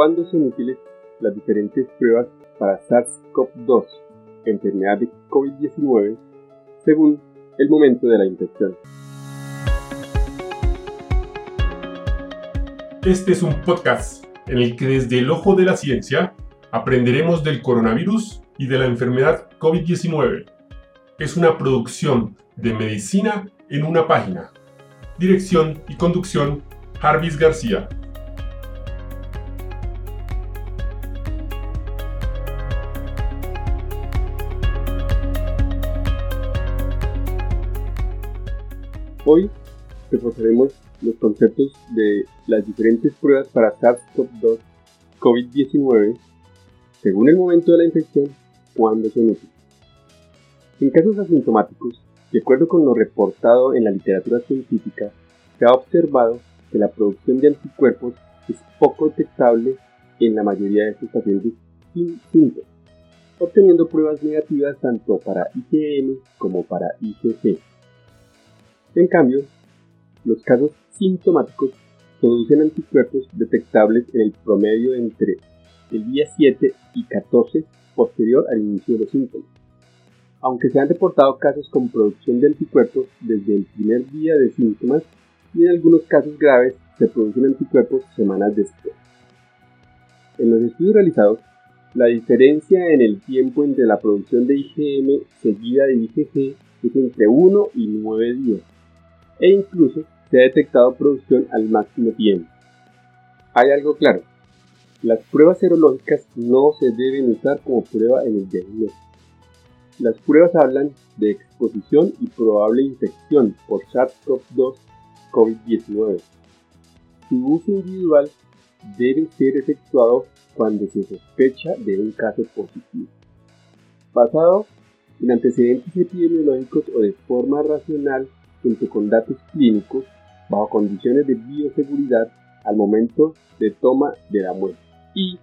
cuándo son útiles las diferentes pruebas para SARS-CoV-2, enfermedad de COVID-19, según el momento de la infección. Este es un podcast en el que desde el ojo de la ciencia aprenderemos del coronavirus y de la enfermedad COVID-19. Es una producción de medicina en una página. Dirección y conducción, Jarvis García. Hoy reforzaremos los conceptos de las diferentes pruebas para SARS-CoV-2 COVID-19 según el momento de la infección, cuando son útiles. En casos asintomáticos, de acuerdo con lo reportado en la literatura científica, se ha observado que la producción de anticuerpos es poco detectable en la mayoría de estos pacientes sin síntomas, obteniendo pruebas negativas tanto para IgM como para IgG. En cambio, los casos sintomáticos producen anticuerpos detectables en el promedio entre el día 7 y 14 posterior al inicio de los síntomas. Aunque se han reportado casos con producción de anticuerpos desde el primer día de síntomas y en algunos casos graves se producen anticuerpos semanas después. En los estudios realizados, la diferencia en el tiempo entre la producción de IgM seguida de IgG es entre 1 y 9 días, e incluso se ha detectado producción al máximo tiempo. Hay algo claro, las pruebas serológicas no se deben usar como prueba en el diagnóstico. Las pruebas hablan de exposición y probable infección por SARS-CoV-2 COVID-19. Su uso individual debe ser efectuado cuando se sospecha de un caso positivo. Basado en antecedentes epidemiológicos o de forma racional junto con datos clínicos bajo condiciones de bioseguridad al momento de toma de la muestra y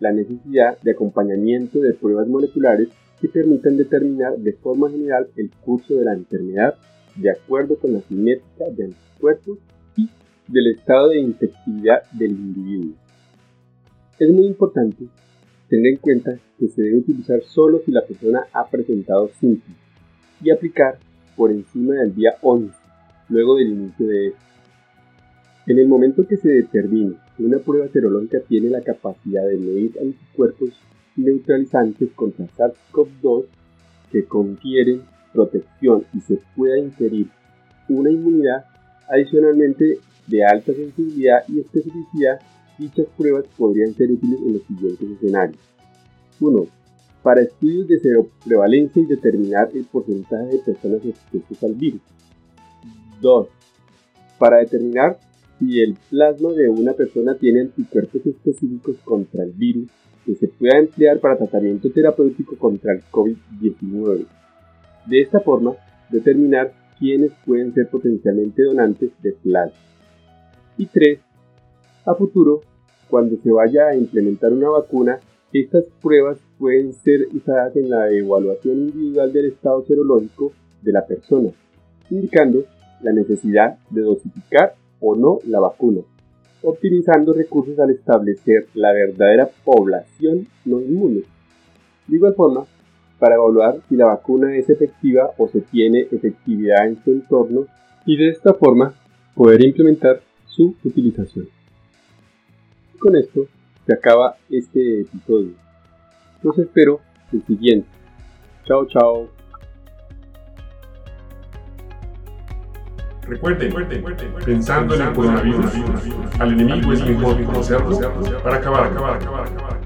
la necesidad de acompañamiento de pruebas moleculares que permitan determinar de forma general el curso de la enfermedad de acuerdo con la cinética de anticuerpos y del estado de infectividad del individuo. Es muy importante tener en cuenta que se debe utilizar solo si la persona ha presentado síntomas y aplicar por encima del día 11, luego del inicio de esto. En el momento que se determine que una prueba serológica tiene la capacidad de medir anticuerpos neutralizantes contra SARS-CoV-2 que confieren protección y se pueda inferir una inmunidad adicionalmente de alta sensibilidad y especificidad, dichas pruebas podrían ser útiles en los siguientes escenarios. 1. Para estudios de seroprevalencia y determinar el porcentaje de personas expuestas al virus. 2. Para determinar si el plasma de una persona tiene anticuerpos específicos contra el virus que se pueda emplear para tratamiento terapéutico contra el COVID-19. De esta forma, determinar quiénes pueden ser potencialmente donantes de plasma. Y 3. A futuro, cuando se vaya a implementar una vacuna, estas pruebas pueden ser usadas en la evaluación individual del estado serológico de la persona, indicando la necesidad de dosificar o no la vacuna, optimizando recursos al establecer la verdadera población no inmune. De igual forma, para evaluar si la vacuna es efectiva o se tiene efectividad en su entorno y de esta forma poder implementar su utilización. con esto se acaba este episodio. Los espero el siguiente. Chao, chao. Recuerden, pensando en el coronavirus, al enemigo es mejor conocerlo para acabar, acabar, acabar, acabar.